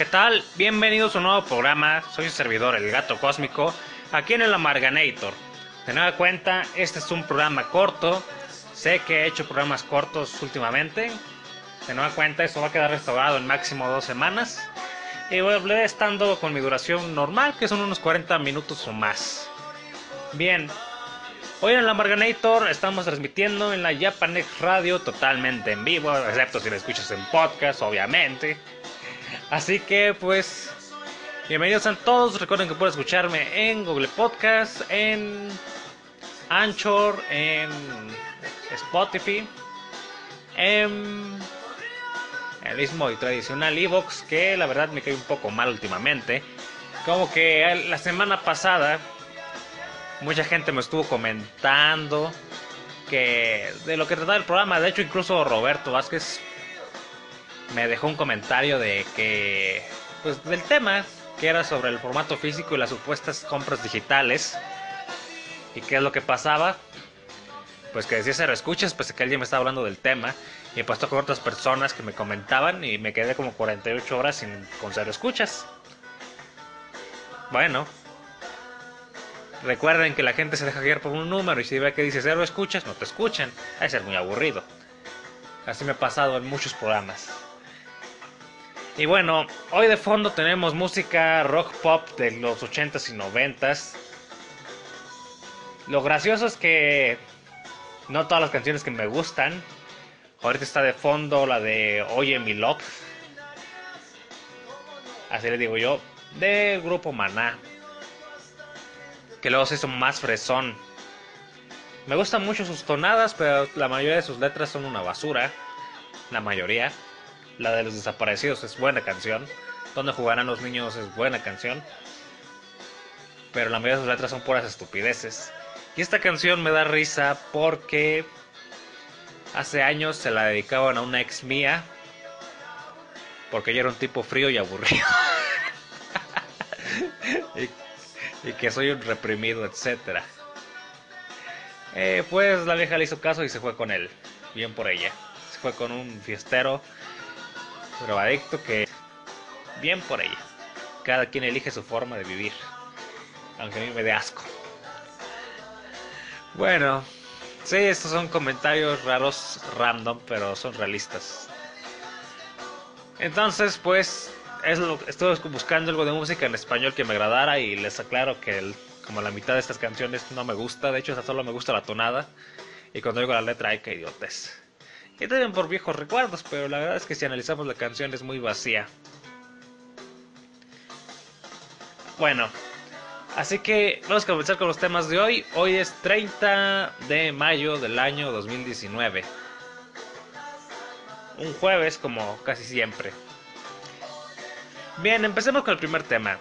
¿Qué tal? Bienvenidos a un nuevo programa. Soy su servidor, el gato cósmico, aquí en el Amarganator. De nueva cuenta, este es un programa corto. Sé que he hecho programas cortos últimamente. De nueva cuenta, eso va a quedar restaurado en máximo dos semanas. Y voy a estando con mi duración normal, que son unos 40 minutos o más. Bien, Hoy en el Amarganator estamos transmitiendo en la Japanex Radio totalmente en vivo, excepto si lo escuchas en podcast, obviamente. Así que pues, bienvenidos a todos. Recuerden que pueden escucharme en Google Podcast, en Anchor, en Spotify, en el mismo y tradicional Evox, que la verdad me cae un poco mal últimamente. Como que la semana pasada mucha gente me estuvo comentando que de lo que trataba el programa, de hecho incluso Roberto Vázquez me dejó un comentario de que pues del tema que era sobre el formato físico y las supuestas compras digitales y qué es lo que pasaba pues que decía cero escuchas pues que alguien me estaba hablando del tema y he puesto con otras personas que me comentaban y me quedé como 48 horas sin con cero escuchas bueno Recuerden que la gente se deja guiar por un número y si ve que dice cero escuchas, no te escuchan. Va a ser muy aburrido. Así me ha pasado en muchos programas. Y bueno, hoy de fondo tenemos música rock pop de los 80s y 90s. Lo gracioso es que no todas las canciones que me gustan. Ahorita está de fondo la de Oye mi love. Así le digo yo. Del grupo Maná que luego se hizo más fresón. Me gustan mucho sus tonadas, pero la mayoría de sus letras son una basura. La mayoría. La de los desaparecidos es buena canción. Donde jugarán los niños es buena canción. Pero la mayoría de sus letras son puras estupideces. Y esta canción me da risa porque hace años se la dedicaban a una ex mía. Porque ella era un tipo frío y aburrido. y que soy un reprimido, etcétera. Eh, pues la vieja le hizo caso y se fue con él. Bien por ella. Se fue con un fiestero, adicto que... Bien por ella. Cada quien elige su forma de vivir. Aunque a mí me dé asco. Bueno, sí, estos son comentarios raros, random, pero son realistas. Entonces, pues, es lo, estuve buscando algo de música en español que me agradara y les aclaro que como la mitad de estas canciones no me gusta, de hecho solo me gusta la tonada y cuando oigo la letra hay que idiotes. Y también por viejos recuerdos, pero la verdad es que si analizamos la canción es muy vacía. Bueno, así que vamos a comenzar con los temas de hoy. Hoy es 30 de mayo del año 2019. Un jueves como casi siempre. Bien, empecemos con el primer tema.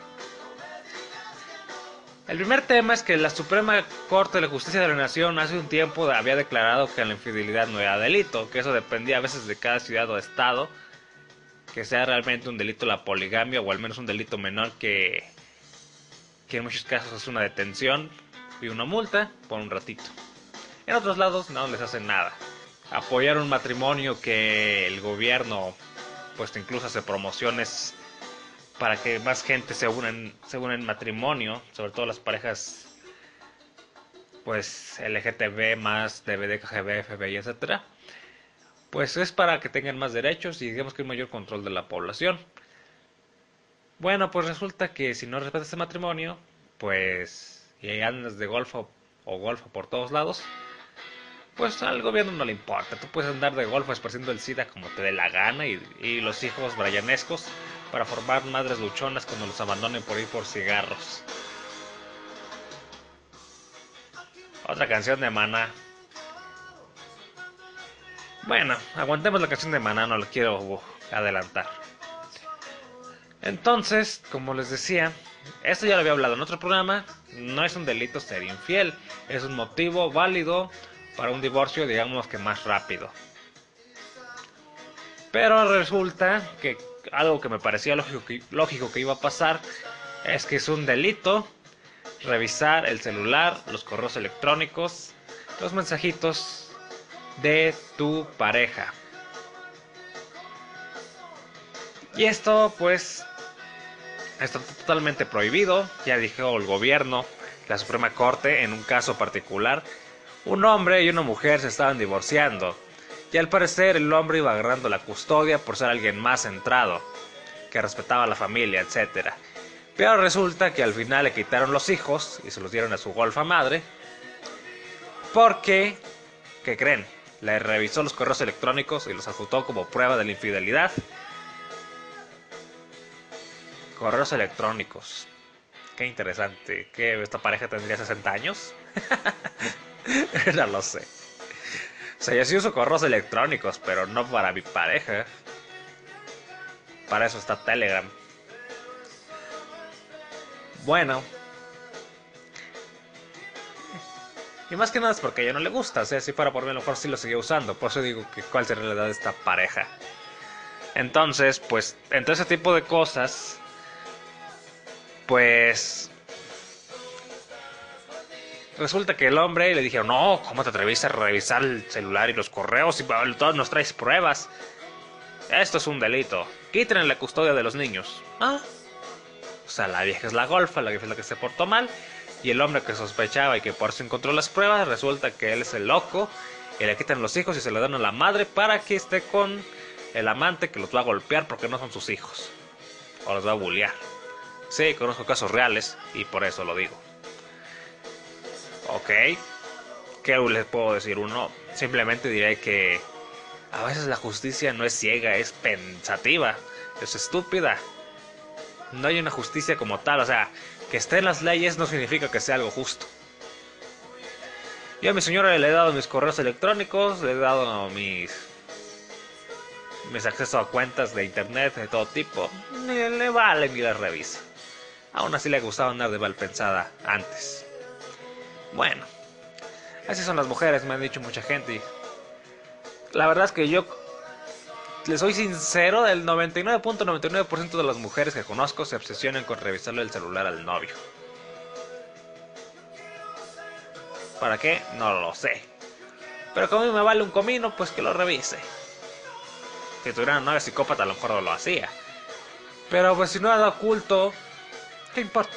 El primer tema es que la Suprema Corte de Justicia de la Nación hace un tiempo había declarado que la infidelidad no era delito, que eso dependía a veces de cada ciudad o estado, que sea realmente un delito la poligamia o al menos un delito menor que, que en muchos casos es una detención y una multa por un ratito. En otros lados no les hacen nada. Apoyar un matrimonio que el gobierno pues incluso hace promociones para que más gente se unan se en matrimonio, sobre todo las parejas pues LGTB más DVD, KGB, FBI, etcétera. Pues es para que tengan más derechos y digamos que un mayor control de la población. Bueno, pues resulta que si no respetas ese matrimonio, pues y andas de golfo o golfo por todos lados, pues al gobierno no le importa. Tú puedes andar de golfo esparciendo el SIDA como te dé la gana y, y los hijos brayanescos para formar madres luchonas cuando los abandonen por ir por cigarros. Otra canción de Maná. Bueno, aguantemos la canción de Maná, no la quiero uh, adelantar. Entonces, como les decía, esto ya lo había hablado en otro programa, no es un delito ser infiel, es un motivo válido para un divorcio, digamos que más rápido. Pero resulta que algo que me parecía lógico que, iba a pasar es que es un delito revisar el celular, los correos electrónicos, los mensajitos de tu pareja. Y esto pues está totalmente prohibido, ya dijo el gobierno, la Suprema Corte, en un caso particular, un hombre y una mujer se estaban divorciando, y al parecer el hombre iba agarrando la custodia por ser alguien más centrado, que respetaba a la familia, etc. Pero resulta que al final le quitaron los hijos y se los dieron a su golfa madre, porque, ¿qué creen? Le revisó los correos electrónicos y los adjutó como prueba de la infidelidad. Correos electrónicos. Qué interesante. ¿Que esta pareja tendría 60 años? no lo sé. O sea, yo sí uso correos electrónicos, pero no para mi pareja. Para eso está Telegram. Bueno. Y más que nada es porque a ella no le gusta. O sea, si fuera por mí, a lo mejor sí lo seguía usando. Por eso digo que cuál sería la edad de esta pareja. Entonces, pues, entre ese tipo de cosas, pues resulta que el hombre le dijeron, no, ¿cómo te atreviste a revisar el celular y los correos y todos nos traes pruebas? Esto es un delito. Quiten la custodia de los niños. Ah. O sea, la vieja es la golfa, la vieja es la que se portó mal. Y el hombre que sospechaba y que por eso encontró las pruebas, resulta que él es el loco. Y le quitan los hijos y se le dan a la madre para que esté con el amante que los va a golpear porque no son sus hijos. O los va a bullear. Sí, conozco casos reales y por eso lo digo. Ok. ¿Qué les puedo decir? Uno, simplemente diré que a veces la justicia no es ciega, es pensativa, es estúpida. No hay una justicia como tal, o sea, que esté en las leyes no significa que sea algo justo. Yo a mi señora le he dado mis correos electrónicos, le he dado mis mis accesos a cuentas de internet de todo tipo. Ni le vale ni las revisa. Aún así le gustaba andar de mal pensada antes. Bueno, así son las mujeres, me han dicho mucha gente. La verdad es que yo le soy sincero, el 99.99% de las mujeres que conozco se obsesionan con revisarle el celular al novio. ¿Para qué? No lo sé. Pero como a mí me vale un comino, pues que lo revise. Si tuviera una novia psicópata, a lo mejor no lo hacía. Pero pues si no era oculto, ¿qué importa?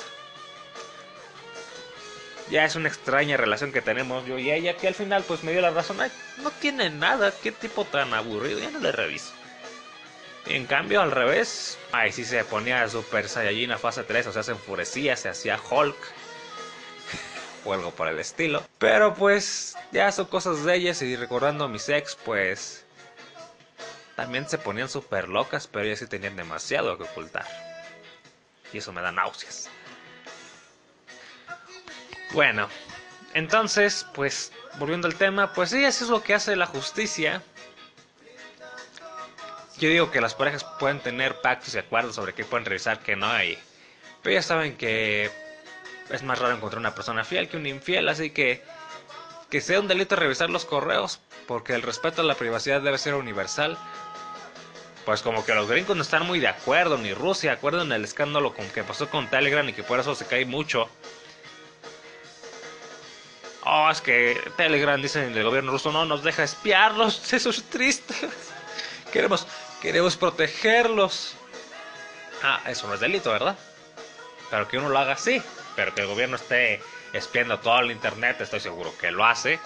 Ya es una extraña relación que tenemos yo y ella, que al final pues me dio la razón, no tiene nada, qué tipo tan aburrido, ya no le reviso. En cambio al revés, ahí sí se ponía Super Saiyajin a fase 3, o sea, se enfurecía, se hacía Hulk. o algo por el estilo. Pero pues ya son cosas de ellas y recordando a mis ex, pues también se ponían súper locas, pero ellas sí tenían demasiado que ocultar. Y eso me da náuseas. Bueno, entonces, pues, volviendo al tema, pues sí, eso es lo que hace la justicia. Yo digo que las parejas pueden tener pactos y acuerdos sobre qué pueden revisar, qué no hay. Pero ya saben que es más raro encontrar una persona fiel que un infiel, así que que sea un delito revisar los correos, porque el respeto a la privacidad debe ser universal. Pues como que los gringos no están muy de acuerdo, ni Rusia, acuerdan el escándalo con que pasó con Telegram y que por eso se cae mucho. Oh, es que Telegram, dicen el gobierno ruso, no nos deja espiarlos. Eso es triste. Queremos, queremos protegerlos. Ah, eso no es delito, ¿verdad? Pero que uno lo haga así. Pero que el gobierno esté espiando todo el internet, estoy seguro que lo hace.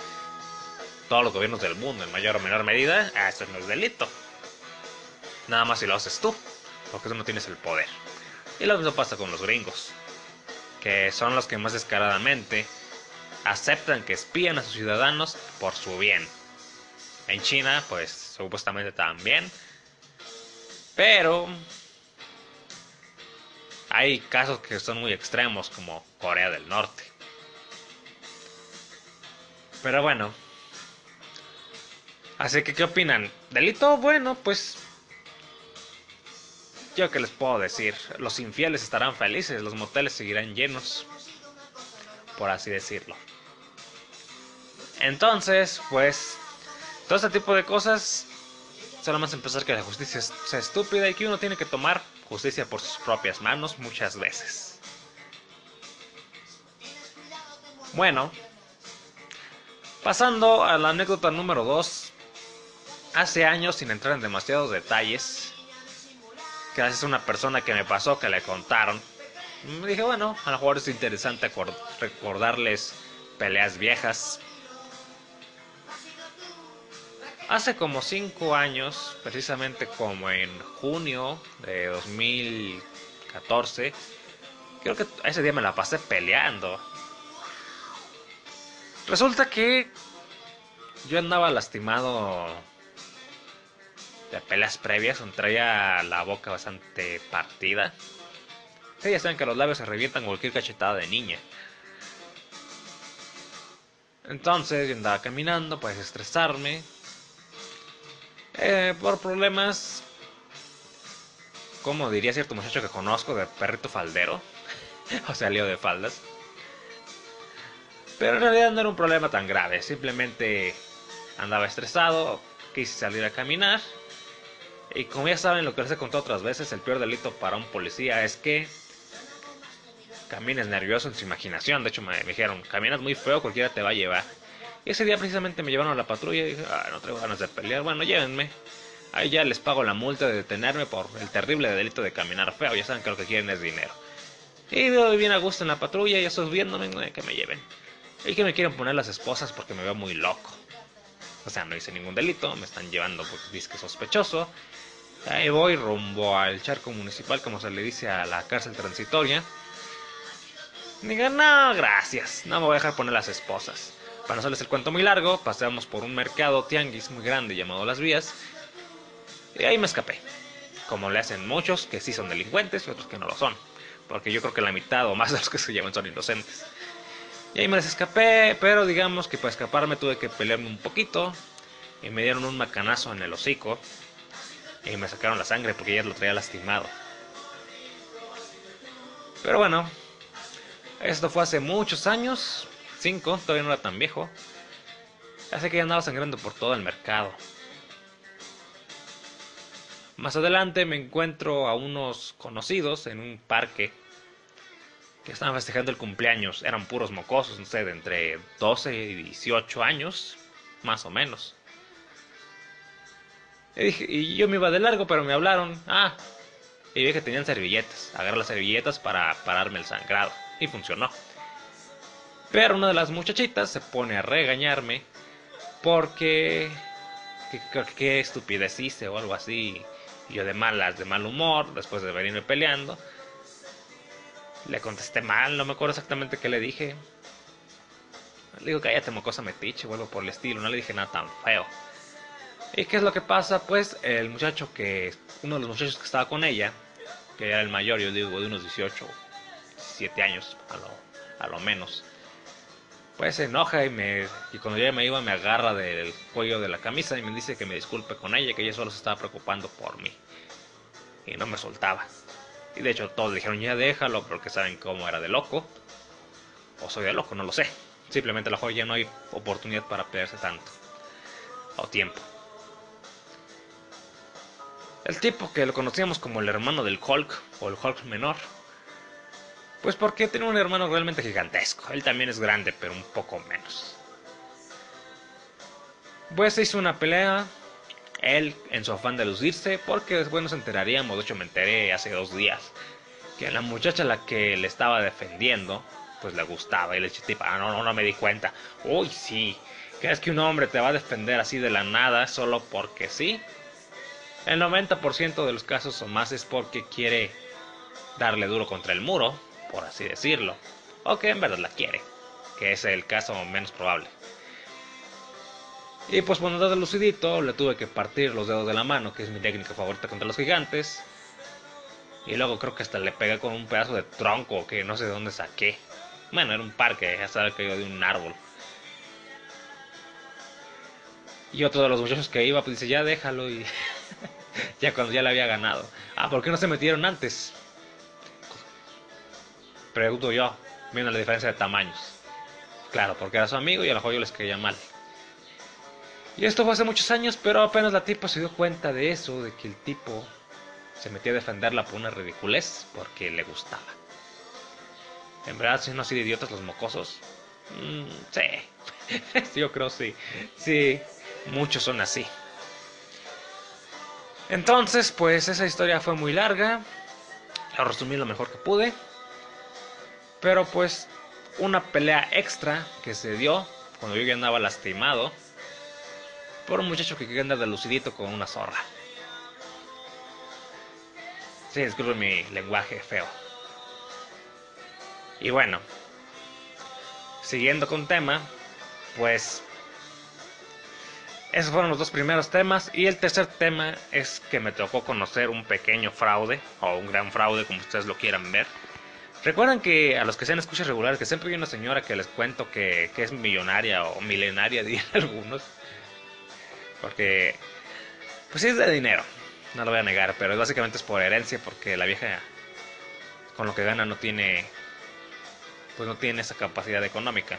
Todos los gobiernos del mundo, en mayor o menor medida, ah, eso no es delito. Nada más si lo haces tú, porque tú no tienes el poder. Y lo mismo pasa con los gringos, que son los que más descaradamente aceptan que espían a sus ciudadanos por su bien. En China, pues supuestamente también. Pero hay casos que son muy extremos como Corea del Norte. Pero bueno. Así que, ¿qué opinan? ¿Delito? Bueno, pues... Yo que les puedo decir, los infieles estarán felices, los moteles seguirán llenos, por así decirlo. Entonces, pues, todo este tipo de cosas, solo más empezar que la justicia sea estúpida y que uno tiene que tomar justicia por sus propias manos muchas veces. Bueno, pasando a la anécdota número 2, hace años, sin entrar en demasiados detalles, gracias a una persona que me pasó, que le contaron. Me dije, bueno, a lo mejor es interesante recordarles peleas viejas. Hace como 5 años, precisamente como en junio de 2014, creo que ese día me la pasé peleando. Resulta que yo andaba lastimado de peleas previas, traía la boca bastante partida. Sí, ya saben que los labios se revientan cualquier cachetada de niña. Entonces yo andaba caminando para estresarme. Eh, por problemas, como diría cierto muchacho que conozco, de perrito faldero. o sea, lío de faldas. Pero en realidad no era un problema tan grave. Simplemente andaba estresado, quise salir a caminar y como ya saben lo que les he contado otras veces, el peor delito para un policía es que camines nervioso en su imaginación. De hecho, me, dijeron, caminas muy feo, cualquiera te va a llevar. Ese día precisamente me llevaron a la patrulla y dije, ah, no tengo ganas de pelear. Bueno, llévenme. Ahí ya les pago la multa de detenerme por el terrible delito de caminar feo. Ya saben que lo que quieren es dinero. Y voy bien a gusto en la patrulla, ya estoy viéndome que me lleven. Y que me quieren poner las esposas porque me veo muy loco. O sea, no hice ningún delito, me están llevando porque disque sospechoso. Ahí voy rumbo al charco municipal, como se le dice a la cárcel transitoria. Digan, no, gracias, no me voy a dejar poner las esposas. Para no hacerles el cuento muy largo, paseamos por un mercado tianguis muy grande llamado Las Vías. Y ahí me escapé. Como le hacen muchos que sí son delincuentes y otros que no lo son. Porque yo creo que la mitad o más de los que se llevan son inocentes. Y ahí me les escapé, pero digamos que para escaparme tuve que pelearme un poquito. Y me dieron un macanazo en el hocico y me sacaron la sangre porque ya lo traía lastimado. Pero bueno, esto fue hace muchos años, todavía no era tan viejo. Así que andaba sangrando por todo el mercado. Más adelante me encuentro a unos conocidos en un parque que estaban festejando el cumpleaños. Eran puros mocosos, no sé, de entre 12 y 18 años, más o menos. Y, yo me iba de largo, pero me hablaron. Ah, y vi que tenían servilletas. Agarré las servilletas para pararme el sangrado. Y funcionó. Pero una de las muchachitas se pone a regañarme porque... ¿Qué, estupidez hice o algo así. Y yo de malas, de mal humor, después de venirme peleando. Le contesté mal, no me acuerdo exactamente qué le dije. Le digo, cállate, mocosa metiche, vuelvo por el estilo. No le dije nada tan feo. ¿Y qué es lo que pasa? Pues el muchacho que, uno de los muchachos que estaba con ella, que era el mayor, yo digo de unos 18, 17 años a lo, a lo menos, pues se enoja y, me, y cuando ya me iba me agarra del cuello de la camisa y me dice que me disculpe con ella, que ella solo se estaba preocupando por mí. Y no me soltaba. Y de hecho todos dijeron ya déjalo porque saben cómo era de loco. O soy de loco, no lo sé. Simplemente la joya no hay oportunidad para perderse tanto. O tiempo. El tipo que lo conocíamos como el hermano del Hulk o el Hulk menor. Pues porque tiene un hermano realmente gigantesco. Él también es grande, pero un poco menos. Pues se hizo una pelea. Él en su afán de lucirse, porque después nos enteraríamos, de hecho me enteré hace dos días, que la muchacha a la que le estaba defendiendo, pues le gustaba. Y le dije, ah, no, no, no me di cuenta. Uy, sí. ¿Crees que un hombre te va a defender así de la nada solo porque sí? El 90% de los casos o más es porque quiere darle duro contra el muro, por así decirlo, o que en verdad la quiere, que es el caso menos probable. Y pues cuando de lucidito le tuve que partir los dedos de la mano, que es mi técnica favorita contra los gigantes. Y luego creo que hasta le pegué con un pedazo de tronco que no sé de dónde saqué. Bueno, era un parque, ya sabía que iba de un árbol. Y otro de los muchachos que iba, pues dice, ya déjalo y ya cuando ya le había ganado. Ah, ¿por qué no se metieron antes? Pregunto yo, viendo la diferencia de tamaños. Claro, porque era su amigo y a lo mejor yo les caía mal. Y esto fue hace muchos años, pero apenas la tipa se dio cuenta de eso, de que el tipo se metía a defenderla por una ridiculez, porque le gustaba. En verdad, son así de idiotas los mocosos. Mm, sí, yo creo sí. Sí, muchos son así. Entonces, pues esa historia fue muy larga. La resumí lo mejor que pude. Pero pues una pelea extra que se dio cuando yo ya andaba lastimado por un muchacho que quería andar de lucidito con una zorra. Sí, disculpen mi lenguaje feo. Y bueno, siguiendo con tema, pues esos fueron los dos primeros temas. Y el tercer tema es que me tocó conocer un pequeño fraude, o un gran fraude, como ustedes lo quieran ver. Recuerdan que a los que sean escuchas regulares, que siempre hay una señora que les cuento que, que es millonaria o milenaria, dirían algunos. Porque, pues es de dinero, no lo voy a negar, pero básicamente es por herencia, porque la vieja con lo que gana no tiene, pues no tiene esa capacidad económica.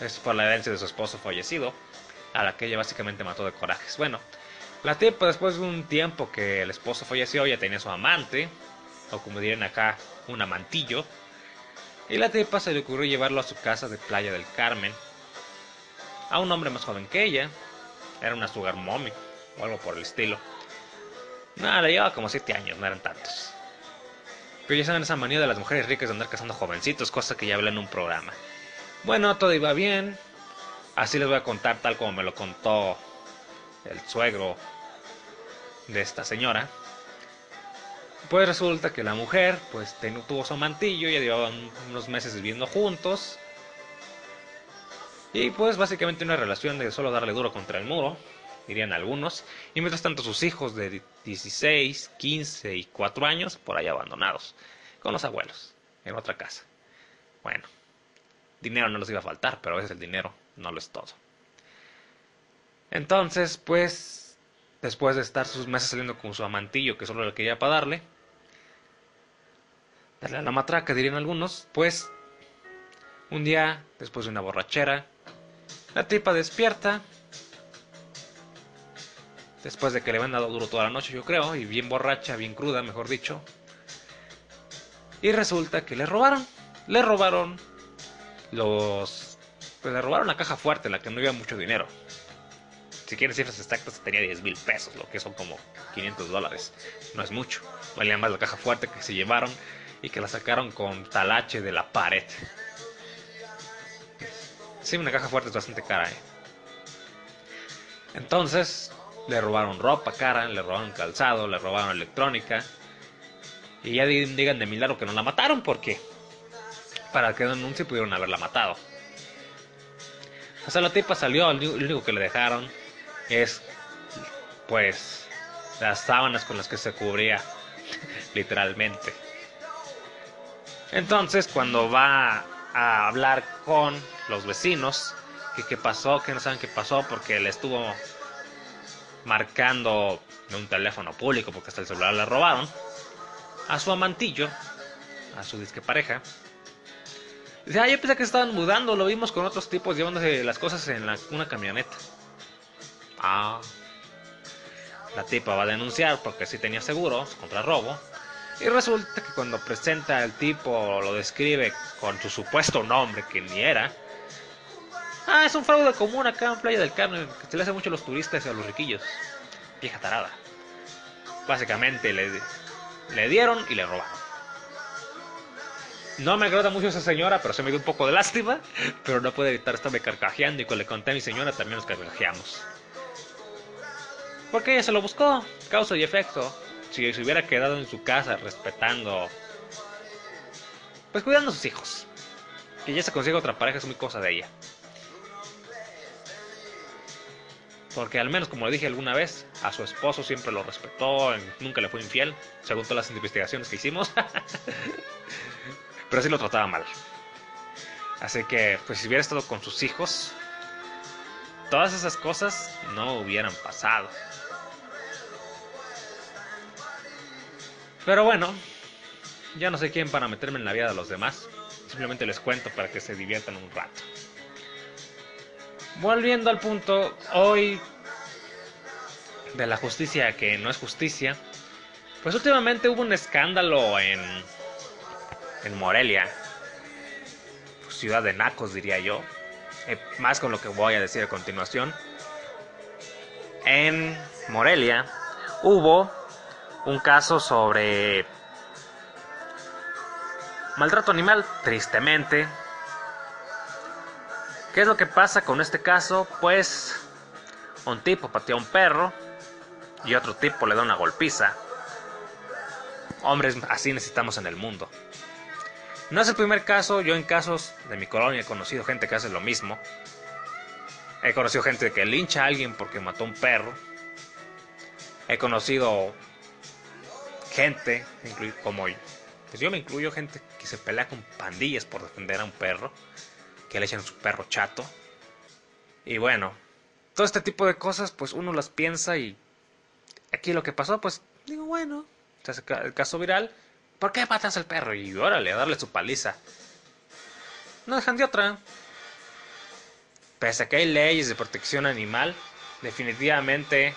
Es por la herencia de su esposo fallecido, a la que ella básicamente mató de corajes. Bueno, la tipa después de un tiempo que el esposo falleció, ya tenía su amante, o como dirían acá, un amantillo. Y la tipa se le ocurrió llevarlo a su casa de Playa del Carmen, a un hombre más joven que ella, era una sugar mommy o algo por el estilo. Nada, le llevaba como 7 años, no eran tantos. Pero ya saben esa manía de las mujeres ricas de andar casando jovencitos, cosa que ya hablé en un programa. Bueno, todo iba bien. Así les voy a contar tal como me lo contó el suegro de esta señora. Pues resulta que la mujer, pues tuvo su amantillo, ya llevaban unos meses viviendo juntos. Y pues básicamente una relación de solo darle duro contra el muro, dirían algunos. Y mientras tanto sus hijos de 16, 15 y 4 años por ahí abandonados, con los abuelos, en otra casa. Bueno, dinero no les iba a faltar, pero a veces el dinero no lo es todo. Entonces, pues, después de estar sus meses saliendo con su amantillo, que solo le quería para darle, a la matraca, dirían algunos, pues, un día, después de una borrachera, la tipa despierta. Después de que le habían dado duro toda la noche, yo creo, y bien borracha, bien cruda, mejor dicho. Y resulta que le robaron. Le robaron los. Pues le robaron la caja fuerte, en la que no había mucho dinero. Si quieres cifras exactas, tenía 10 mil pesos, lo que son como 500 dólares. No es mucho. Valía más la caja fuerte que se llevaron y que la sacaron con talache de la pared. Sí, una caja fuerte es bastante cara, ¿eh? Entonces, le robaron ropa cara, le robaron calzado, le robaron electrónica. Y ya digan de milagro que no la mataron, porque para que se pudieron haberla matado. O sea, la tipa salió, lo único que le dejaron es, pues, las sábanas con las que se cubría, literalmente. Entonces, cuando va a hablar con los vecinos que qué pasó, que no saben qué pasó porque le estuvo marcando un teléfono público porque hasta el celular le robaron a su amantillo, a su disque pareja. Dice, ah, yo pensé que estaban mudando, lo vimos con otros tipos llevándose las cosas en una camioneta. Ah. La tipa va a denunciar porque sí tenía seguros contra robo. Y resulta que cuando presenta el tipo, lo describe con su supuesto nombre, que ni era. Ah, es un fraude común acá en Playa del Carmen, que se le hace mucho a los turistas y a los riquillos. Vieja tarada. Básicamente le, le dieron y le robaron. No me agrada mucho esa señora, pero se me dio un poco de lástima. Pero no puede evitar estarme carcajeando y cuando le conté a mi señora también nos carcajeamos. Porque ella se lo buscó, causa y efecto si se hubiera quedado en su casa respetando, pues cuidando a sus hijos. Que ya se consiga otra pareja es muy cosa de ella. Porque al menos, como le dije alguna vez, a su esposo siempre lo respetó, nunca le fue infiel, según todas las investigaciones que hicimos. Pero sí lo trataba mal. Así que, pues si hubiera estado con sus hijos, todas esas cosas no hubieran pasado. Pero bueno, ya no sé quién para meterme en la vida de los demás. Simplemente les cuento para que se diviertan un rato. Volviendo al punto, hoy de la justicia que no es justicia, pues últimamente hubo un escándalo en, en Morelia, ciudad de Nacos diría yo, eh, más con lo que voy a decir a continuación. En Morelia hubo un caso sobre maltrato animal, tristemente. ¿Qué es lo que pasa con este caso? Pues un tipo pateó a un perro y otro tipo le da una golpiza. Hombres así necesitamos en el mundo. No es el primer caso, yo en casos de mi colonia he conocido gente que hace lo mismo. He conocido gente que lincha a alguien porque mató a un perro. He conocido gente, como pues yo me incluyo, gente que se pelea con pandillas por defender a un perro, que le echan su perro chato. Y bueno, todo este tipo de cosas, pues uno las piensa y aquí lo que pasó, pues digo, bueno, el caso viral, ¿por qué matas al perro? Y órale, a darle su paliza. No dejan de otra. Pese a que hay leyes de protección animal, definitivamente...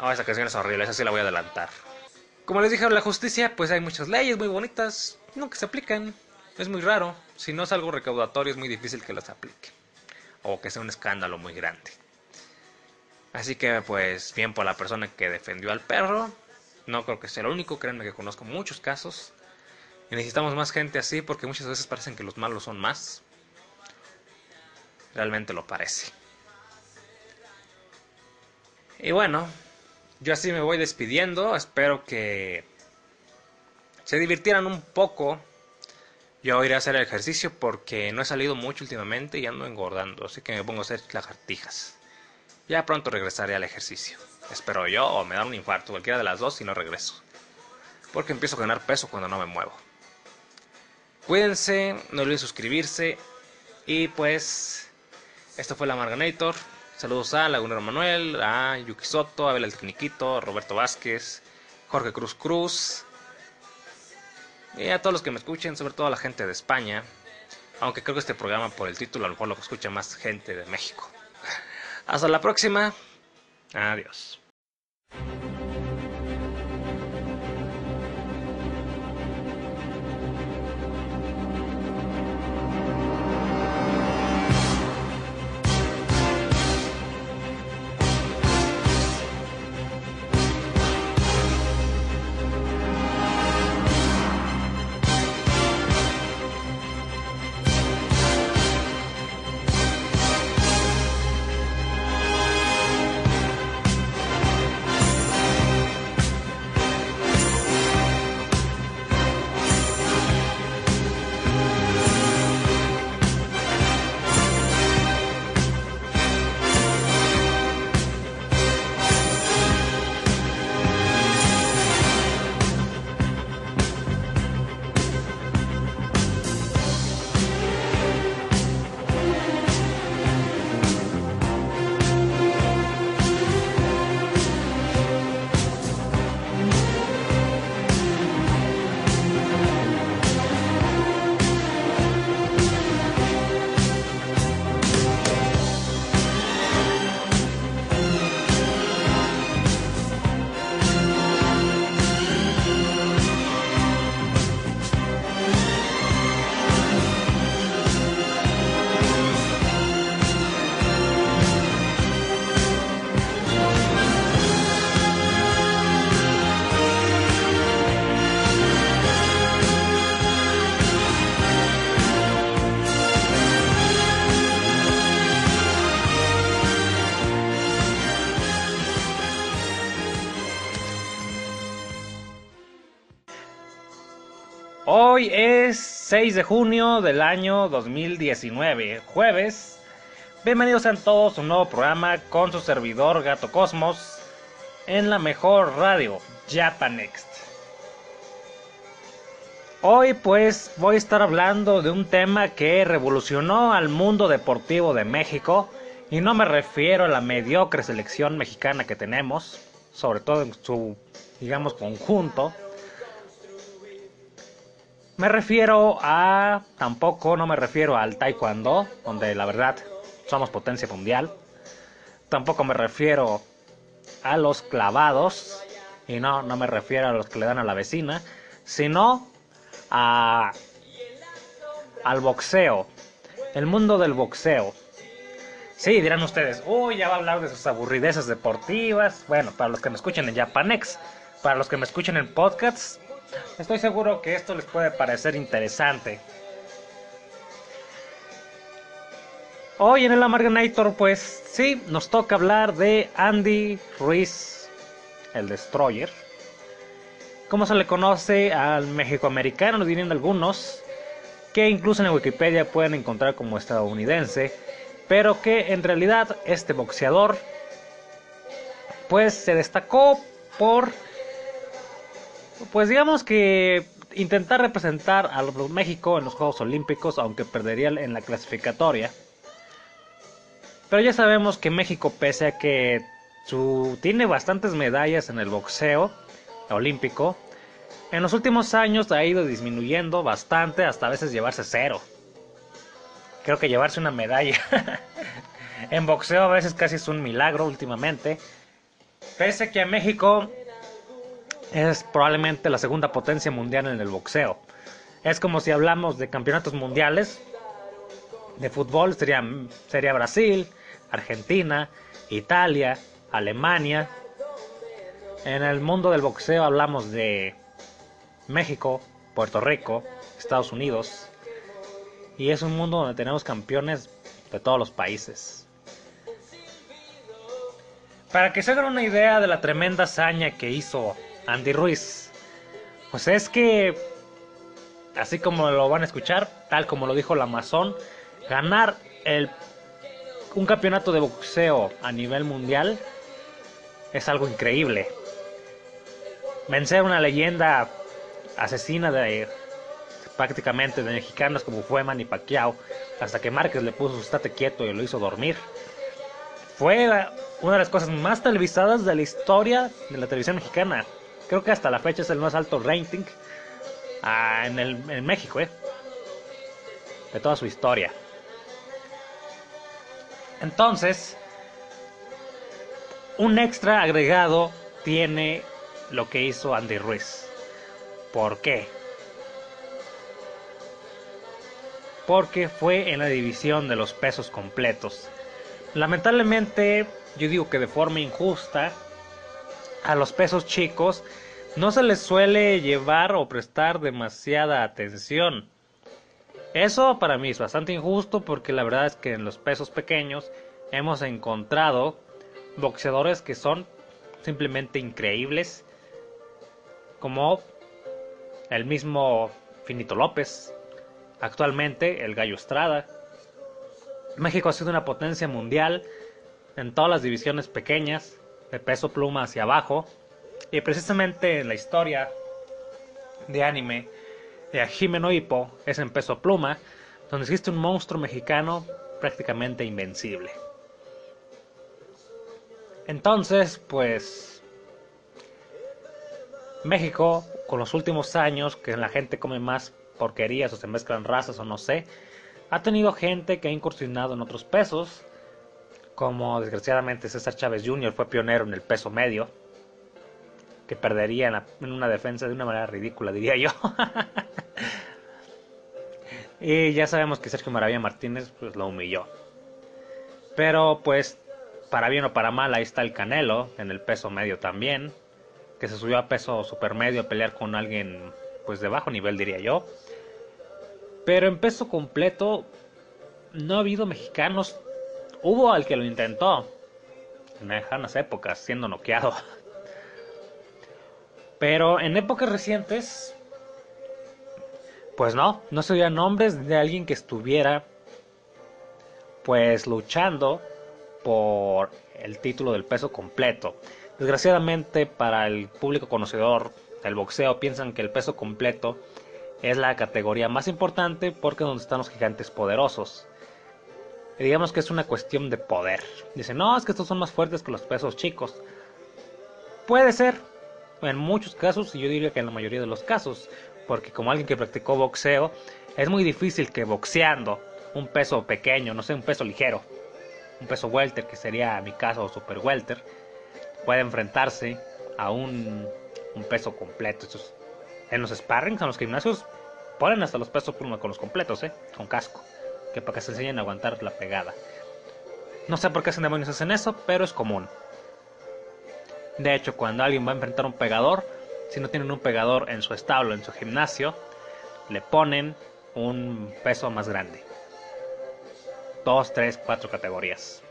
Oh, esa canción es horrible, esa sí la voy a adelantar. Como les dije, la justicia, pues hay muchas leyes muy bonitas, nunca se aplican. Es muy raro. Si no es algo recaudatorio, es muy difícil que las aplique. O que sea un escándalo muy grande. Así que, pues, bien por la persona que defendió al perro. No creo que sea el único, créanme que conozco muchos casos. Y necesitamos más gente así porque muchas veces parecen que los malos son más realmente lo parece. Y bueno, yo así me voy despidiendo. Espero que se divirtieran un poco. Yo iré a hacer el ejercicio porque no he salido mucho últimamente y ando engordando, así que me pongo a hacer lagartijas. Ya pronto regresaré al ejercicio. Espero yo o me da un infarto, cualquiera de las dos y no regreso. Porque empiezo a ganar peso cuando no me muevo. Cuídense, no olviden suscribirse y pues esto fue la Marganator. Saludos a Lagunero Manuel, a Yuki Soto, a Abel el Tecniquito, Roberto Vázquez, Jorge Cruz Cruz. Y a todos los que me escuchen, sobre todo a la gente de España. Aunque creo que este programa por el título a lo mejor lo escucha más gente de México. Hasta la próxima. Adiós. 6 de junio del año 2019, jueves. Bienvenidos a todos a un nuevo programa con su servidor Gato Cosmos en la mejor radio, Japanext. Hoy pues voy a estar hablando de un tema que revolucionó al mundo deportivo de México y no me refiero a la mediocre selección mexicana que tenemos, sobre todo en su, digamos, conjunto me refiero a, tampoco no me refiero al taekwondo, donde la verdad somos potencia mundial. Tampoco me refiero a los clavados, y no, no me refiero a los que le dan a la vecina, sino a, al boxeo, el mundo del boxeo. Sí, dirán ustedes, uy, ya va a hablar de sus aburrideces deportivas. Bueno, para los que me escuchen en Japanex, para los que me escuchen en podcasts, estoy seguro que esto les puede parecer interesante. Hoy en el Amarganator, pues sí, nos toca hablar de Andy Ruiz, el Destroyer. Como se le conoce al México-americano, dirían algunos, que incluso en Wikipedia pueden encontrar como estadounidense, pero que en realidad este boxeador pues se destacó por pues digamos que intentar representar a México en los Juegos Olímpicos, aunque perdería en la clasificatoria. Pero ya sabemos que México, pese a que su, tiene bastantes medallas en el boxeo olímpico, en los últimos años ha ido disminuyendo bastante hasta a veces llevarse cero. Creo que llevarse una medalla en boxeo a veces casi es un milagro últimamente. Pese a que México es probablemente la segunda potencia mundial en el boxeo. Es como si hablamos de campeonatos mundiales de fútbol, sería, sería Brasil, Argentina, Italia, Alemania. En el mundo del boxeo hablamos de México, Puerto Rico, Estados Unidos. Y es un mundo donde tenemos campeones de todos los países. Para que se hagan una idea de la tremenda hazaña que hizo Andy Ruiz, pues es que, así como lo van a escuchar, tal como lo dijo la Amazon, ganar el un campeonato de boxeo a nivel mundial es algo increíble. Vencer una leyenda asesina de prácticamente de mexicanos como fue Manny Pacquiao, hasta que Márquez le puso su estate quieto y lo hizo dormir. Fue una de las cosas más televisadas de la historia de la televisión mexicana. Creo que hasta la fecha es el más alto rating ah, en, el, en México, ¿eh? de toda su historia. Entonces, un extra agregado tiene lo que hizo Andy Ruiz. ¿Por qué? Porque fue en la división de los pesos completos. Lamentablemente, yo digo que de forma injusta, a los pesos chicos no se les suele llevar o prestar demasiada atención. Eso para mí es bastante injusto porque la verdad es que en los pesos pequeños hemos encontrado boxeadores que son simplemente increíbles, como el mismo Finito López, actualmente el Gallo Estrada. México ha sido una potencia mundial en todas las divisiones pequeñas, de peso pluma hacia abajo, y precisamente en la historia de anime de Jimeno Hippo es en peso pluma, donde existe un monstruo mexicano prácticamente invencible. Entonces, pues México, con los últimos años, que la gente come más porquerías o se mezclan razas o no sé, ha tenido gente que ha incursionado en otros pesos, como desgraciadamente César Chávez Jr. fue pionero en el peso medio, que perdería en, una defensa de una manera ridícula, diría yo. y ya sabemos que Sergio Maravilla Martínez pues lo humilló. Pero pues, para bien o para mal, ahí está el Canelo, en el peso medio también, que se subió a peso supermedio a pelear con alguien pues de bajo nivel, diría yo. Pero en peso completo no ha habido mexicanos. Hubo al que lo intentó en lejanas épocas, siendo noqueado. Pero en épocas recientes, pues no, no se oían nombres de alguien que estuviera pues luchando por el título del peso completo. Desgraciadamente para el público conocedor del boxeo piensan que el peso completo es la categoría más importante porque es donde están los gigantes poderosos. Digamos que es una cuestión de poder. Dicen, no, es que estos son más fuertes que los pesos chicos. Puede ser, en muchos casos, y yo diría que en la mayoría de los casos, porque como alguien que practicó boxeo, es muy difícil que boxeando un peso pequeño, no sé, un peso ligero, un peso welter, que sería mi caso super welter, pueda enfrentarse a un, un peso completo. en los sparrings, en los gimnasios, ponen hasta los pesos con los completos, ¿eh? con casco, que para que se enseñen a aguantar la pegada. No sé por qué hacen demonios hacen eso, pero es común. De hecho, cuando alguien va a enfrentar un pegador, si no tienen un pegador en su establo, en su gimnasio, le ponen un peso más grande. Dos, tres, cuatro categorías.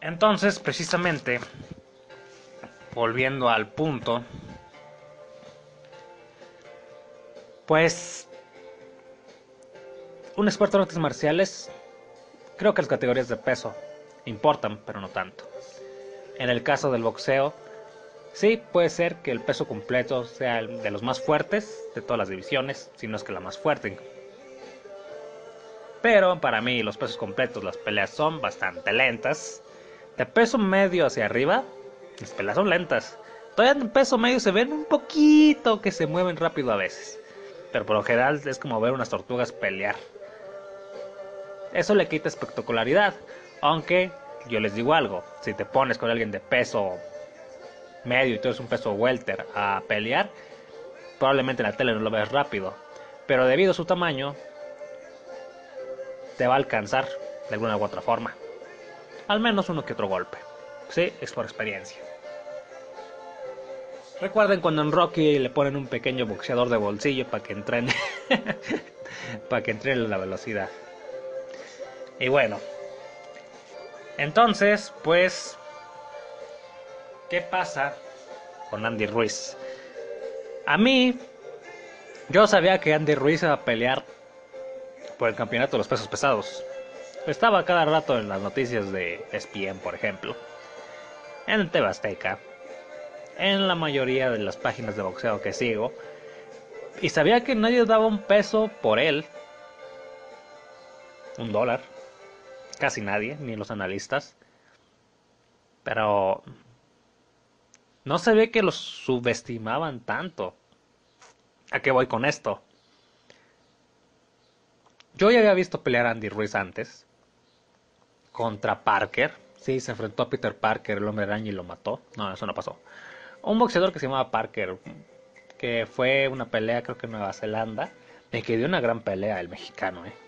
Entonces, precisamente, volviendo al punto, pues un experto en artes marciales, creo que las categorías de peso importan, pero no tanto. En el caso del boxeo, sí puede ser que el peso completo sea el de los más fuertes de todas las divisiones, si no es que la más fuerte. Pero para mí los pesos completos, las peleas son bastante lentas. De peso medio hacia arriba, las peleas son lentas. Todavía en peso medio se ven un poquito que se mueven rápido a veces. Pero por lo general es como ver unas tortugas pelear. Eso le quita espectacularidad. Aunque yo les digo algo, si te pones con alguien de peso medio y tú eres un peso welter a pelear, probablemente en la tele no lo ves rápido. Pero debido a su tamaño, te va a alcanzar de alguna u otra forma. Al menos uno que otro golpe. Sí, es por experiencia. Recuerden cuando en Rocky le ponen un pequeño boxeador de bolsillo para que entrene para que entrene la velocidad. Y bueno, entonces, pues, ¿qué pasa con Andy Ruiz? A mí, yo sabía que Andy Ruiz iba a pelear por el campeonato de los pesos pesados. Estaba cada rato en las noticias de ESPN, por ejemplo, en Tebasteca, en la mayoría de las páginas de boxeo que sigo, y sabía que nadie daba un peso por él, un dólar, casi nadie, ni los analistas. Pero no se ve que los subestimaban tanto. ¿A qué voy con esto? Yo ya había visto pelear a Andy Ruiz antes. Contra Parker. Sí, se enfrentó a Peter Parker, el hombre araña, y lo mató. No, eso no pasó. Un boxeador que se llamaba Parker. Que fue una pelea, creo que en Nueva Zelanda. Me quedó una gran pelea el mexicano, eh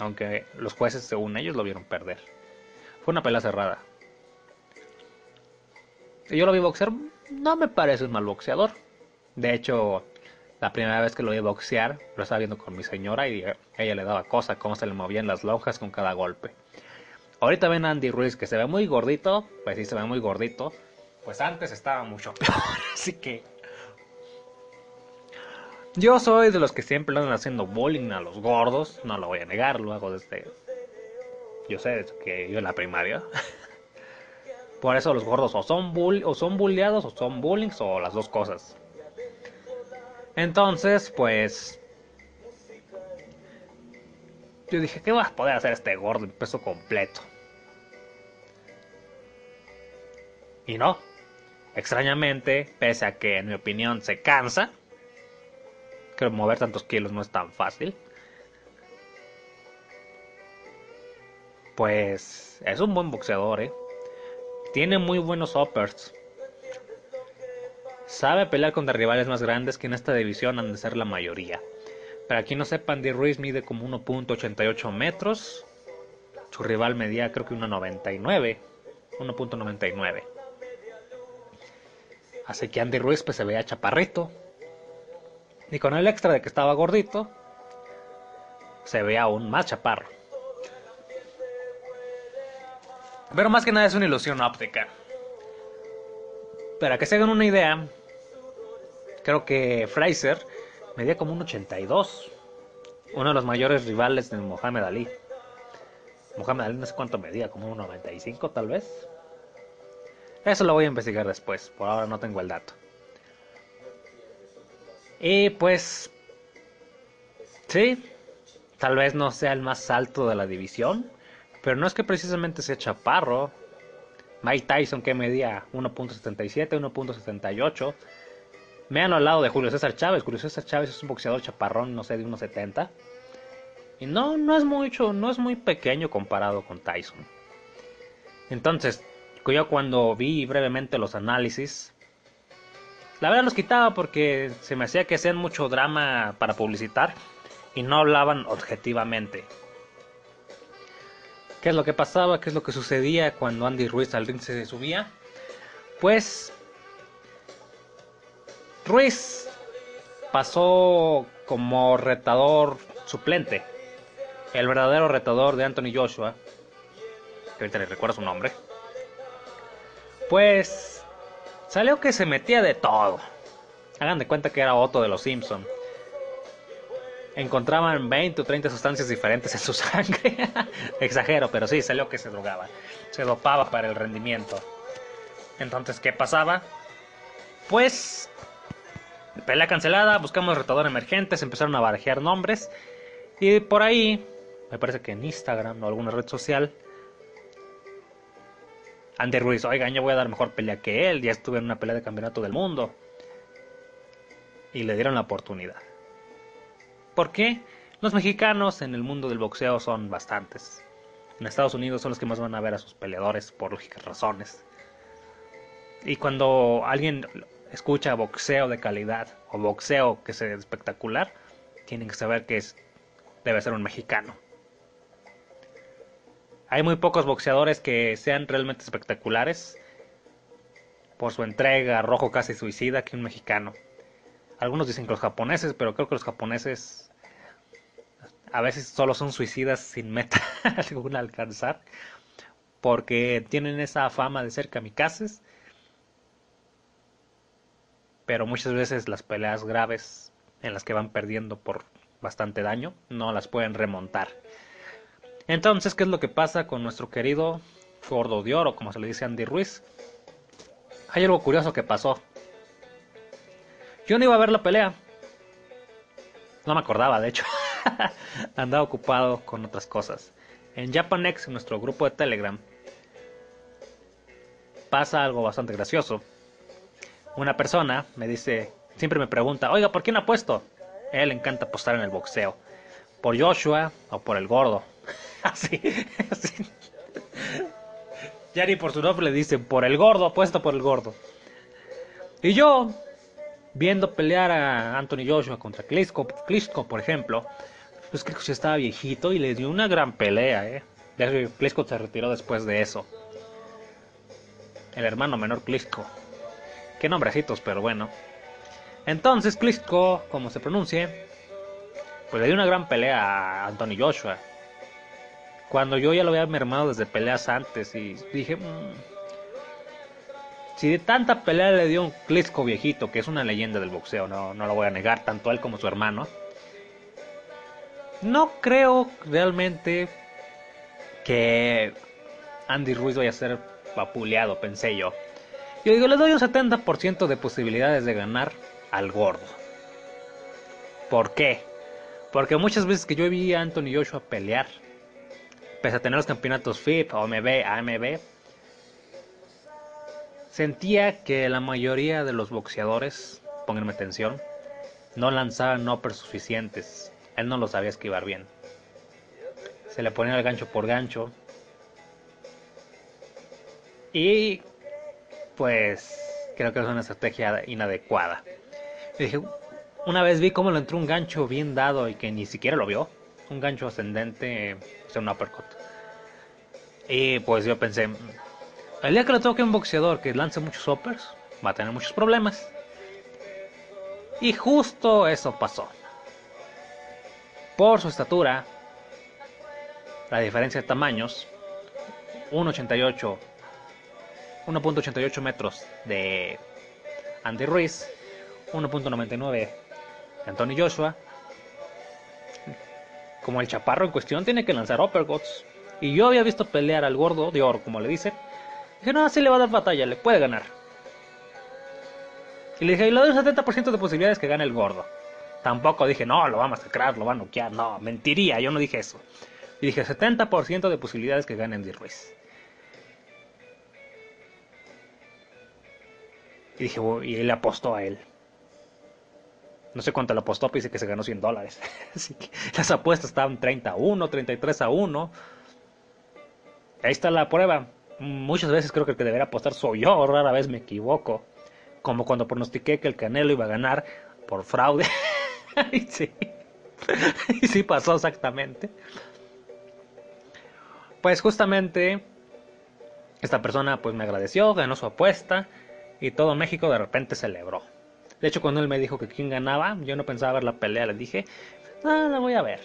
aunque los jueces, según ellos, lo vieron perder. Fue una pelea cerrada. Yo lo vi boxear, no me parece un mal boxeador. De hecho, la primera vez que lo vi boxear, lo estaba viendo con mi señora y ella le daba cosa, cómo se le movían las lonjas con cada golpe. Ahorita ven a Andy Ruiz que se ve muy gordito, pues sí se ve muy gordito. Pues antes estaba mucho peor, así que yo soy de los que siempre andan haciendo bullying a los gordos, no lo voy a negar, lo hago desde... Yo sé que yo en la primaria. Por eso los gordos o son, bull o son bulleados o son bullying o las dos cosas. Entonces, pues... Yo dije, ¿qué va a poder hacer este gordo en peso completo? Y no. Extrañamente, pese a que en mi opinión se cansa, que mover tantos kilos no es tan fácil. Pues es un buen boxeador, ¿eh? Tiene muy buenos uppers. Sabe pelear contra rivales más grandes que en esta división han de ser la mayoría. Para quien no sepa, Andy Ruiz mide como 1.88 metros. Su rival medía creo que 1.99. 1.99. Así que Andy Ruiz pues se veía chaparrito. Y con el extra de que estaba gordito, se ve aún más chaparro. Pero más que nada es una ilusión óptica. Para que se hagan una idea, creo que Fraser medía como un 82. Uno de los mayores rivales de Mohamed Ali. Mohamed Ali no sé cuánto medía, como un 95 tal vez. Eso lo voy a investigar después, por ahora no tengo el dato. Y pues, sí, tal vez no sea el más alto de la división, pero no es que precisamente sea chaparro. Mike Tyson que medía 1.77, 1.78. Me han hablado de Julio César Chávez. Julio César Chávez es un boxeador chaparrón, no sé, de 1.70. Y no, no es mucho, no es muy pequeño comparado con Tyson. Entonces, yo cuando vi brevemente los análisis, la verdad los quitaba porque se me hacía que hacían mucho drama para publicitar y no hablaban objetivamente. ¿Qué es lo que pasaba? ¿Qué es lo que sucedía cuando Andy Ruiz al ring se subía? Pues Ruiz pasó como retador suplente. El verdadero retador de Anthony Joshua, que ahorita le recuerdo su nombre, pues salió que se metía de todo. Hagan de cuenta que era Otto de los Simpson. Encontraban 20 o 30 sustancias diferentes en su sangre. Exagero, pero sí, salió que se drogaba. Se dopaba para el rendimiento. Entonces, ¿qué pasaba? Pues pelea cancelada, buscamos retador emergente, se empezaron a barajear nombres y por ahí, me parece que en Instagram o alguna red social, Andy Ruiz, oigan, yo voy a dar mejor pelea que él, ya estuve en una pelea de campeonato del mundo. Y le dieron la oportunidad. ¿Por qué? Los mexicanos en el mundo del boxeo son bastantes. En Estados Unidos son los que más van a ver a sus peleadores por lógicas razones. Y cuando alguien escucha boxeo de calidad o boxeo que sea espectacular, tienen que saber que es, debe ser un mexicano. Hay muy pocos boxeadores que sean realmente espectaculares por su entrega rojo casi suicida que un mexicano. Algunos dicen que los japoneses, pero creo que los japoneses a veces solo son suicidas sin meta alguna alcanzar porque tienen esa fama de ser kamikazes pero muchas veces las peleas graves en las que van perdiendo por bastante daño no las pueden remontar. Entonces, ¿qué es lo que pasa con nuestro querido gordo de oro, como se le dice Andy Ruiz? Hay algo curioso que pasó. Yo no iba a ver la pelea. No me acordaba, de hecho. Andaba ocupado con otras cosas. En Japanex, en nuestro grupo de Telegram, pasa algo bastante gracioso una persona me dice, siempre me pregunta, oiga, ¿por quién apuesto? A él le encanta apostar en el boxeo. ¿Por Joshua o por el gordo? así, así. Ya por su nombre le dicen, por el gordo, apuesto por el gordo. Y yo, viendo pelear a Anthony Joshua contra Klitschko, Klitschko por ejemplo, pues Klitschko ya estaba viejito y le dio una gran pelea, ¿eh? Klitschko se retiró después de eso. El hermano menor Klitschko. Qué nombrecitos, pero bueno. Entonces, Klitschko, como se pronuncie, pues le dio una gran pelea a Anthony Joshua. Cuando yo ya lo había mermado desde peleas antes y dije, mm, si de tanta pelea le dio un Klitschko viejito, que es una leyenda del boxeo, no, no lo voy a negar, tanto él como su hermano, no creo realmente que Andy Ruiz vaya a ser vapuleado, pensé yo. Yo digo, le doy un 70% de posibilidades de ganar al gordo. ¿Por qué? Porque muchas veces que yo vi a Anthony Joshua pelear, pese a tener los campeonatos FIP, OMB, AMB, sentía que la mayoría de los boxeadores, pónganme atención, no lanzaban uppers suficientes. Él no lo sabía esquivar bien. Se le ponía el gancho por gancho. Y pues creo que es una estrategia inadecuada. dije, una vez vi cómo le entró un gancho bien dado y que ni siquiera lo vio. Un gancho ascendente, un uppercut. Y pues yo pensé, el día que le toque un boxeador que lance muchos uppers, va a tener muchos problemas. Y justo eso pasó. Por su estatura, la diferencia de tamaños, 1.88 1.88 metros de Andy Ruiz, 1.99 de Anthony Joshua. Como el chaparro en cuestión tiene que lanzar uppercuts. Y yo había visto pelear al gordo de oro, como le dicen. Dije, no, así le va a dar batalla, le puede ganar. Y le dije, y le doy un 70% de posibilidades que gane el gordo. Tampoco dije, no, lo va a masacrar, lo va a noquear. No, mentiría, yo no dije eso. Y dije, 70% de posibilidades que gane Andy Ruiz. Y dije, y él apostó a él. No sé cuánto le apostó, pero dice que se ganó 100 dólares. Así que las apuestas estaban 30 a 1, 33 a 1. Ahí está la prueba. Muchas veces creo que el que debería apostar soy yo, rara vez me equivoco. Como cuando pronostiqué que el Canelo iba a ganar por fraude. y sí. y sí pasó exactamente. Pues justamente esta persona pues me agradeció, ganó su apuesta y todo México de repente celebró. De hecho, cuando él me dijo que quién ganaba, yo no pensaba ver la pelea, le dije, ah, la voy a ver.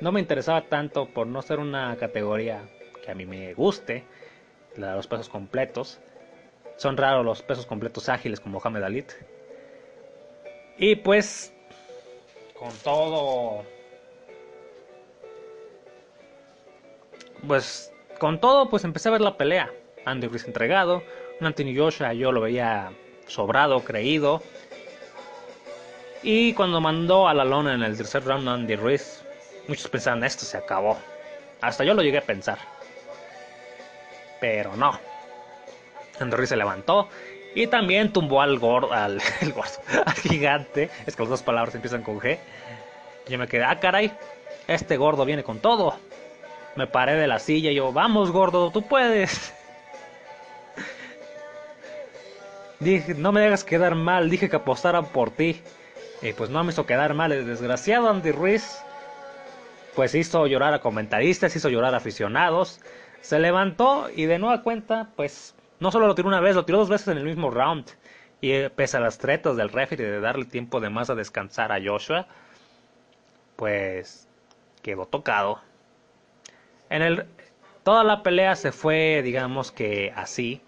No me interesaba tanto por no ser una categoría que a mí me guste, la de los pesos completos. Son raros los pesos completos ágiles como Mohamed Ali. Y pues, con todo... Pues, con todo, pues empecé a ver la pelea. Andy Ruiz entregado, Anthony Joshua yo lo veía sobrado, creído. Y cuando mandó a la lona en el tercer round Andy Ruiz, muchos pensaban esto se acabó. Hasta yo lo llegué a pensar. Pero no. Andy Ruiz se levantó y también tumbó al gordo, al, al gigante. Es que las dos palabras empiezan con G. Yo me quedé, ah, caray, este gordo viene con todo. Me paré de la silla y yo, vamos gordo, tú puedes. Dije, no me dejas quedar mal, dije que apostaran por ti. Y pues no me hizo quedar mal. El desgraciado Andy Ruiz, pues hizo llorar a comentaristas, hizo llorar a aficionados. Se levantó y de nueva cuenta, pues no solo lo tiró una vez, lo tiró dos veces en el mismo round. Y eh, pese a las tretas del referee de darle tiempo de más a descansar a Joshua, pues quedó tocado. En el toda la pelea se fue, digamos que así.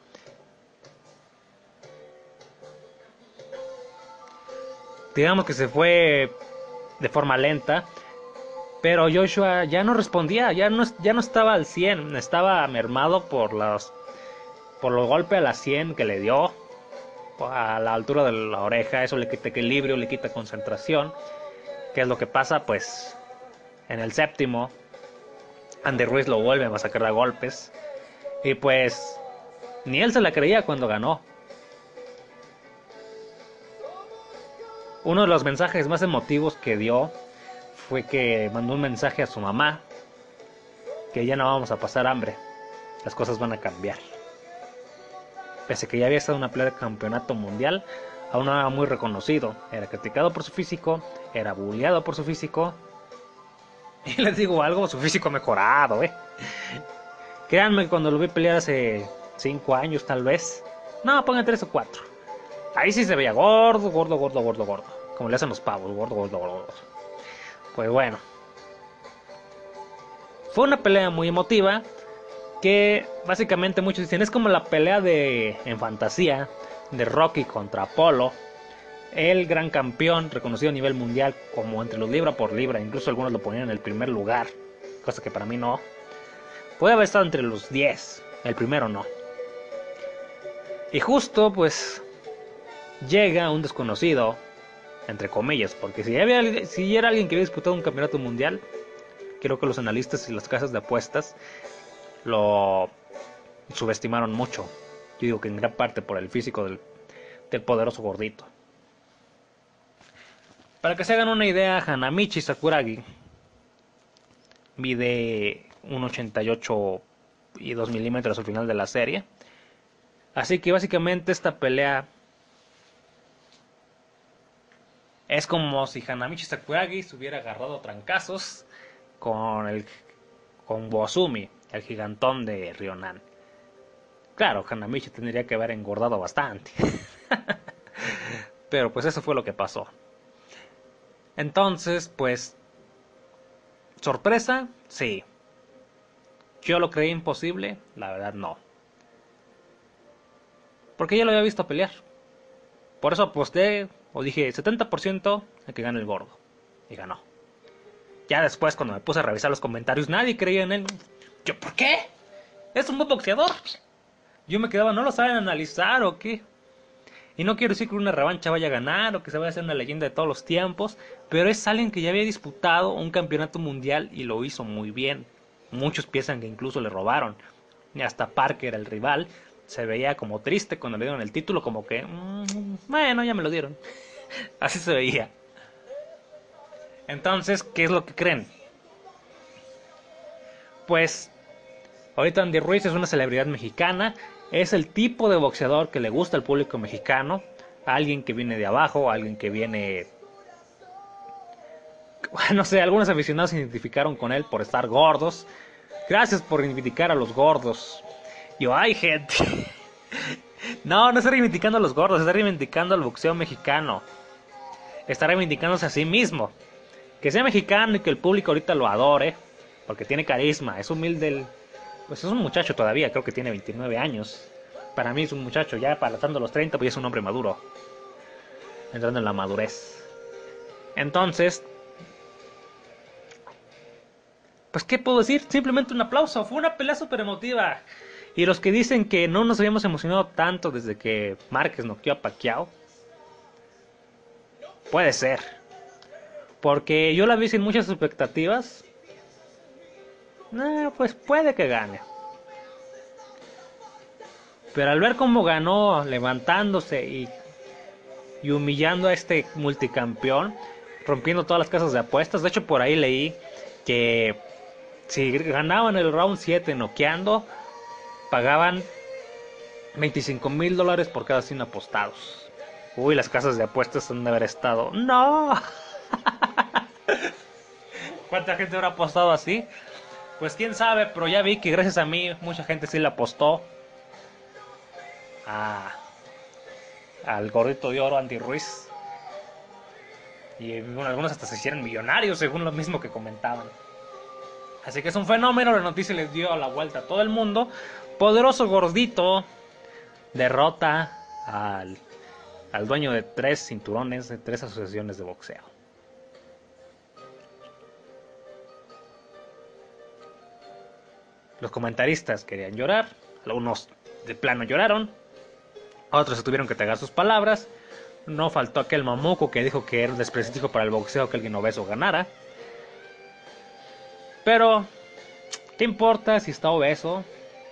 Digamos que se fue de forma lenta. Pero Joshua ya no respondía, ya no, ya no estaba al 100, estaba mermado por los, por los golpes a la 100 que le dio, a la altura de la oreja, eso le quita equilibrio, le quita concentración. ¿Qué es lo que pasa? Pues en el séptimo, Andy Ruiz lo vuelve a masacrar a golpes. Y pues ni él se la creía cuando ganó. Uno de los mensajes más emotivos que dio fue que mandó un mensaje a su mamá que ya no vamos a pasar hambre, las cosas van a cambiar. Pese a que ya había estado en una pelea de campeonato mundial, aún no era muy reconocido. Era criticado por su físico, era bulleado por su físico. Y les digo algo, su físico ha mejorado, eh. Créanme cuando lo vi pelear hace 5 años tal vez. No, pongan 3 o 4 Ahí sí se veía gordo, gordo, gordo, gordo, gordo. Como le hacen los pavos, gordo, gordo, gordo. Pues bueno. Fue una pelea muy emotiva. Que básicamente muchos dicen es como la pelea de en fantasía de Rocky contra Apolo. El gran campeón reconocido a nivel mundial como entre los libra por libra. Incluso algunos lo ponían en el primer lugar. Cosa que para mí no. Puede haber estado entre los 10. El primero no. Y justo pues llega un desconocido, entre comillas, porque si, había, si era alguien que había disputado un campeonato mundial, creo que los analistas y las casas de apuestas lo subestimaron mucho. Yo digo que en gran parte por el físico del, del poderoso gordito. Para que se hagan una idea, Hanamichi Sakuragi mide 1,88 y 2 milímetros al final de la serie. Así que básicamente esta pelea Es como si Hanamichi Sakuragi se hubiera agarrado trancazos con el con el gigantón de Rionan. Claro, Hanamichi tendría que haber engordado bastante. Pero pues eso fue lo que pasó. Entonces, pues sorpresa, sí. Yo lo creí imposible, la verdad no. Porque ya lo había visto pelear. Por eso aposté o dije 70% a que gane el gordo. Y ganó. Ya después, cuando me puse a revisar los comentarios, nadie creía en él. Yo, ¿por qué? Es un buen boxeador. Yo me quedaba, ¿no lo saben analizar o qué? Y no quiero decir que una revancha vaya a ganar o que se vaya a hacer una leyenda de todos los tiempos, pero es alguien que ya había disputado un campeonato mundial y lo hizo muy bien. Muchos piensan que incluso le robaron. Hasta Parker, el rival, se veía como triste cuando le dieron el título, como que, mm, bueno, ya me lo dieron. Así se veía. Entonces, ¿qué es lo que creen? Pues, ahorita Andy Ruiz es una celebridad mexicana, es el tipo de boxeador que le gusta al público mexicano, alguien que viene de abajo, alguien que viene... No sé, algunos aficionados se identificaron con él por estar gordos, Gracias por reivindicar a los gordos. Yo, ay, gente. No, no está reivindicando a los gordos, está reivindicando al boxeo mexicano. Está reivindicándose a sí mismo. Que sea mexicano y que el público ahorita lo adore. Porque tiene carisma, es humilde. Pues es un muchacho todavía, creo que tiene 29 años. Para mí es un muchacho, ya pasando los 30, pues es un hombre maduro. Entrando en la madurez. Entonces, pues, ¿qué puedo decir? Simplemente un aplauso. Fue una pelea súper emotiva. Y los que dicen que no nos habíamos emocionado tanto desde que Márquez noqueó a Pacquiao, puede ser. Porque yo la vi sin muchas expectativas. pues puede que gane. Pero al ver cómo ganó, levantándose y, y humillando a este multicampeón, rompiendo todas las casas de apuestas, de hecho por ahí leí que si ganaban el round 7 noqueando, pagaban 25 mil dólares por cada 100 apostados. Uy, las casas de apuestas han de haber estado. ¡No! ¿Cuánta gente habrá apostado así? Pues quién sabe, pero ya vi que gracias a mí mucha gente sí le apostó a, al gordito de oro Andy Ruiz. Y algunos hasta se hicieron millonarios, según lo mismo que comentaban. Así que es un fenómeno, la noticia les dio la vuelta a todo el mundo. Poderoso gordito derrota al, al dueño de tres cinturones, de tres asociaciones de boxeo. Los comentaristas querían llorar, algunos de plano lloraron, otros se tuvieron que tragar sus palabras. No faltó aquel mamuco que dijo que era un desprestigio para el boxeo que alguien obeso ganara. Pero, ¿qué importa si está obeso?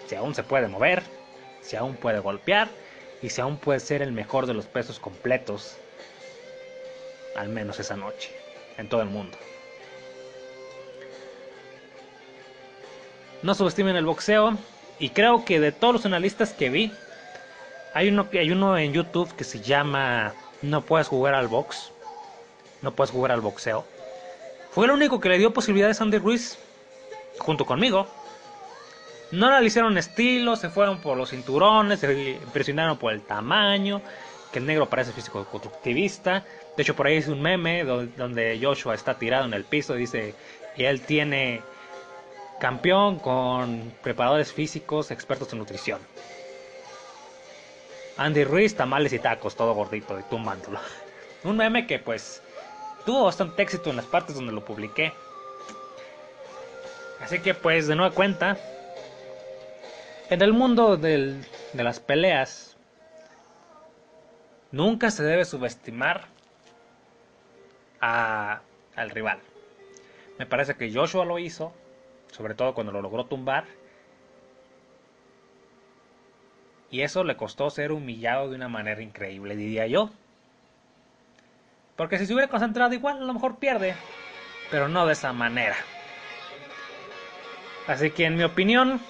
Si aún se puede mover, si aún puede golpear y si aún puede ser el mejor de los pesos completos, al menos esa noche, en todo el mundo. No subestimen el boxeo y creo que de todos los analistas que vi, hay uno, hay uno en YouTube que se llama No puedes jugar al box, no puedes jugar al boxeo fue el único que le dio posibilidades a Andy Ruiz, junto conmigo. No analicieron estilo, se fueron por los cinturones, se impresionaron por el tamaño, que el negro parece físico constructivista. De hecho, por ahí es un meme donde Joshua está tirado en el piso y dice que él tiene campeón con preparadores físicos expertos en nutrición. Andy Ruiz, tamales y tacos, todo gordito y tumbándolo. Un meme que pues tuvo bastante éxito en las partes donde lo publiqué. Así que pues de nueva cuenta, en el mundo de las peleas, nunca se debe subestimar a, al rival. Me parece que Joshua lo hizo, sobre todo cuando lo logró tumbar. Y eso le costó ser humillado de una manera increíble, diría yo. Porque si se hubiera concentrado igual, a lo mejor pierde. Pero no de esa manera. Así que en mi opinión,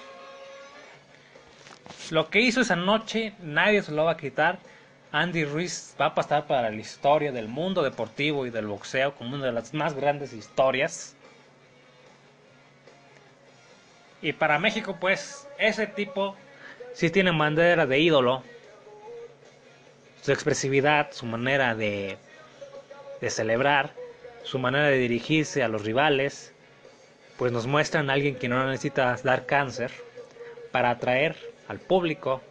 lo que hizo esa noche nadie se lo va a quitar. Andy Ruiz va a pasar para la historia del mundo deportivo y del boxeo como una de las más grandes historias. Y para México, pues, ese tipo sí tiene manera de ídolo. Su expresividad, su manera de de celebrar, su manera de dirigirse a los rivales, pues nos muestran a alguien que no necesita dar cáncer para atraer al público.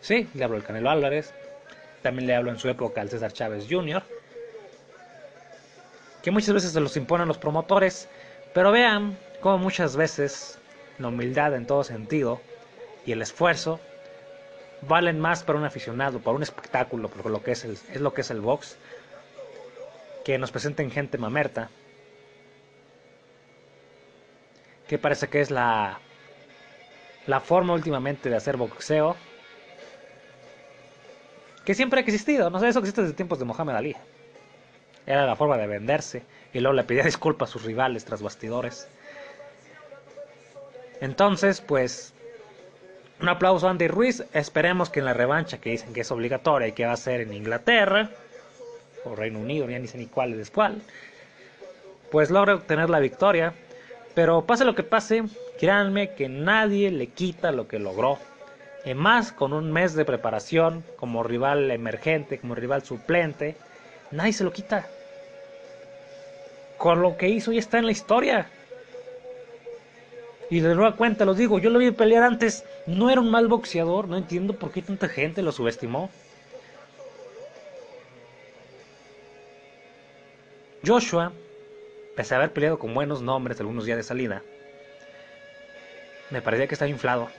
Sí, le hablo al Canelo Álvarez, también le hablo en su época al César Chávez Jr., que muchas veces se los imponen los promotores, pero vean cómo muchas veces la humildad en todo sentido y el esfuerzo valen más para un aficionado, para un espectáculo, por lo que es, es lo que es el box, que nos presenten gente mamerta, que parece que es la, la forma últimamente de hacer boxeo, que siempre ha existido, no sé, eso existe desde tiempos de Mohamed Ali. Era la forma de venderse y luego le pedía disculpas a sus rivales tras bastidores. Entonces, pues, un aplauso a Andy Ruiz. Esperemos que en la revancha que dicen que es obligatoria y que va a ser en Inglaterra, Reino Unido, ya ni sé ni cuál es cuál, pues logra obtener la victoria. Pero pase lo que pase, Créanme que nadie le quita lo que logró. Y más con un mes de preparación como rival emergente, como rival suplente, nadie se lo quita. Con lo que hizo ya está en la historia. Y de nueva cuenta, los digo, yo lo vi pelear antes, no era un mal boxeador, no entiendo por qué tanta gente lo subestimó. Joshua, pese a haber peleado con buenos nombres algunos días de salida, me parecía que estaba inflado.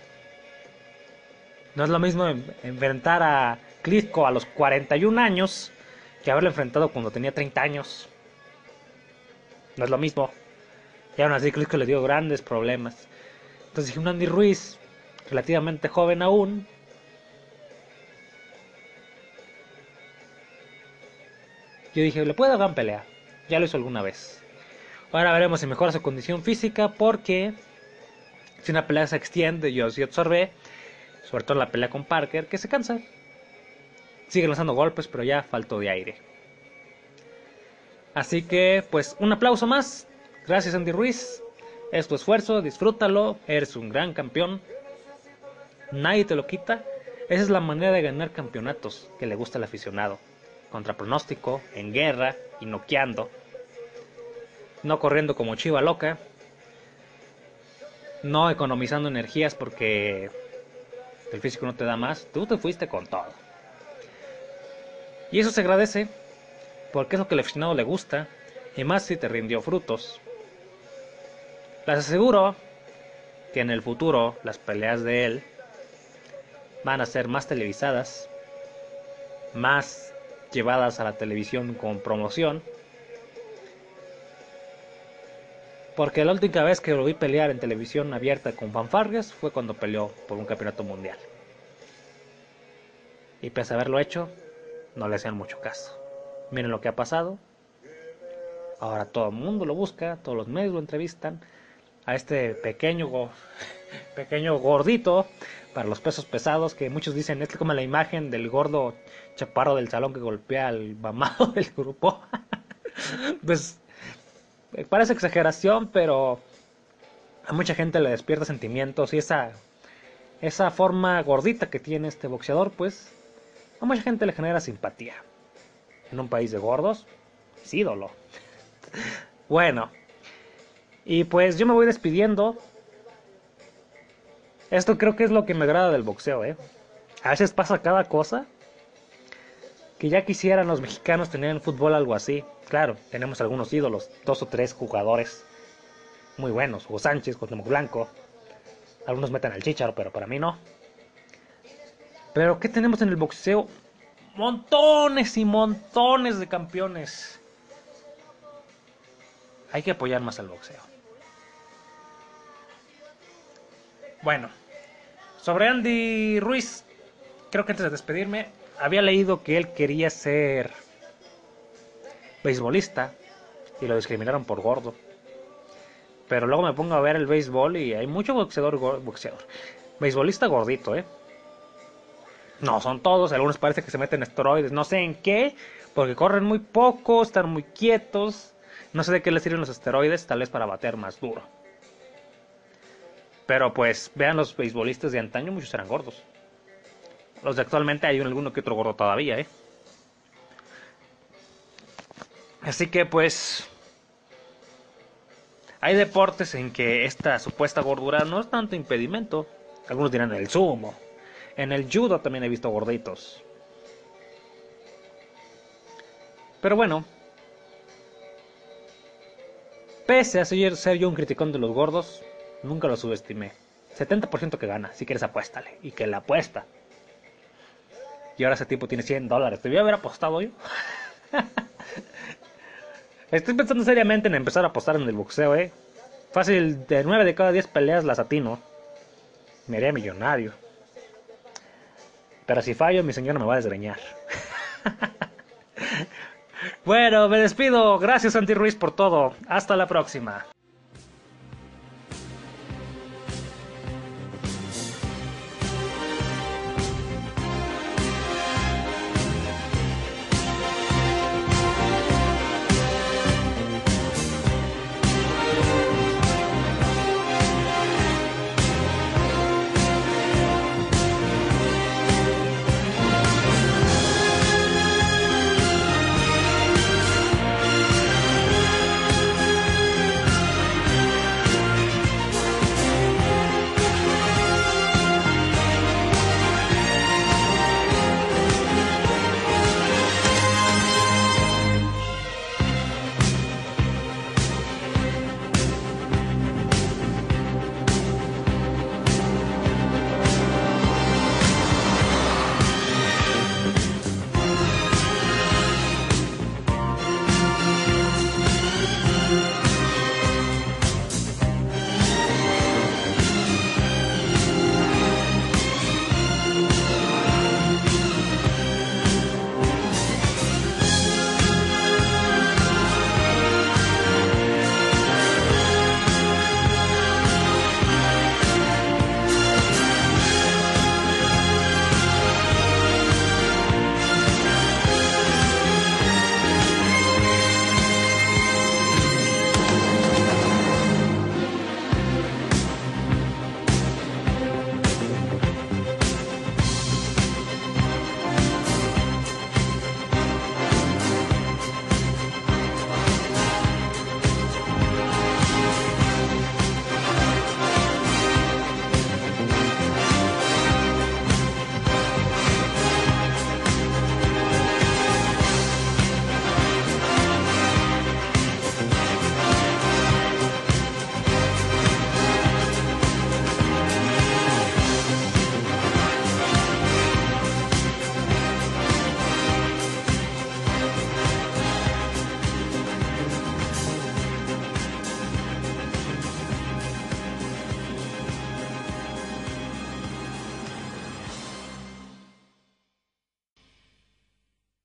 No es lo mismo enfrentar a Klitschko a los 41 años que haberlo enfrentado cuando tenía 30 años. No es lo mismo. Y aún así Klitschko le dio grandes problemas. Entonces dije, un Andy Ruiz, relativamente joven aún, yo dije, le puede dar gran pelea. Ya lo hizo alguna vez. Ahora veremos si mejora su condición física porque si una pelea se extiende, yo sí observé, sobre todo la pelea con Parker, que se cansa. Sigue lanzando golpes, pero ya faltó de aire. Así que, pues, un aplauso más. Gracias, Andy Ruiz. Es tu esfuerzo, disfrútalo. Eres un gran campeón. Nadie te lo quita. Esa es la manera de ganar campeonatos que le gusta al aficionado. Contra pronóstico, en guerra y noqueando. No corriendo como chiva loca. No economizando energías porque el físico no te da más. Tú te fuiste con todo. Y eso se agradece porque es lo que al aficionado le gusta y más si te rindió frutos. Les aseguro que en el futuro las peleas de él van a ser más televisadas, más llevadas a la televisión con promoción. Porque la última vez que lo vi pelear en televisión abierta con fanfarrias fue cuando peleó por un campeonato mundial. Y pese a haberlo hecho, no le hacían mucho caso. Miren lo que ha pasado. Ahora todo el mundo lo busca, todos los medios lo entrevistan. A este pequeño, pequeño gordito para los pesos pesados que muchos dicen es como la imagen del gordo chaparro del salón que golpea al mamado del grupo. pues parece exageración, pero a mucha gente le despierta sentimientos y esa esa forma gordita que tiene este boxeador, pues a mucha gente le genera simpatía en un país de gordos, es ídolo. bueno, y pues yo me voy despidiendo. Esto creo que es lo que me agrada del boxeo, ¿eh? A veces pasa cada cosa que ya quisieran los mexicanos tener en fútbol algo así. Claro, tenemos algunos ídolos, dos o tres jugadores muy buenos. Hugo Sánchez, Cuauhtémoc Blanco. Algunos meten al chicharo, pero para mí no. Pero ¿qué tenemos en el boxeo? montones y montones de campeones. Hay que apoyar más al boxeo. Bueno, sobre Andy Ruiz, creo que antes de despedirme, había leído que él quería ser beisbolista y lo discriminaron por gordo. Pero luego me pongo a ver el béisbol y hay mucho boxeador, boxeador, beisbolista gordito, ¿eh? No son todos, algunos parece que se meten esteroides, no sé en qué, porque corren muy poco, están muy quietos. No sé de qué les sirven los esteroides, tal vez para bater más duro. Pero pues vean los beisbolistas de antaño, muchos eran gordos. Los de actualmente hay alguno que otro gordo todavía, ¿eh? Así que pues hay deportes en que esta supuesta gordura no es tanto impedimento. Algunos dirán el sumo, en el judo también he visto gorditos. Pero bueno. Pese a ser yo un criticón de los gordos, nunca lo subestimé. 70% que gana, si quieres apuéstale. Y que la apuesta. Y ahora ese tipo tiene 100 dólares. Debía haber apostado yo. Estoy pensando seriamente en empezar a apostar en el boxeo, eh. Fácil, de 9 de cada 10 peleas las atino. Me haría millonario. Pero si fallo, mi señora me va a desgreñar. bueno, me despido. Gracias, Santi Ruiz, por todo. Hasta la próxima.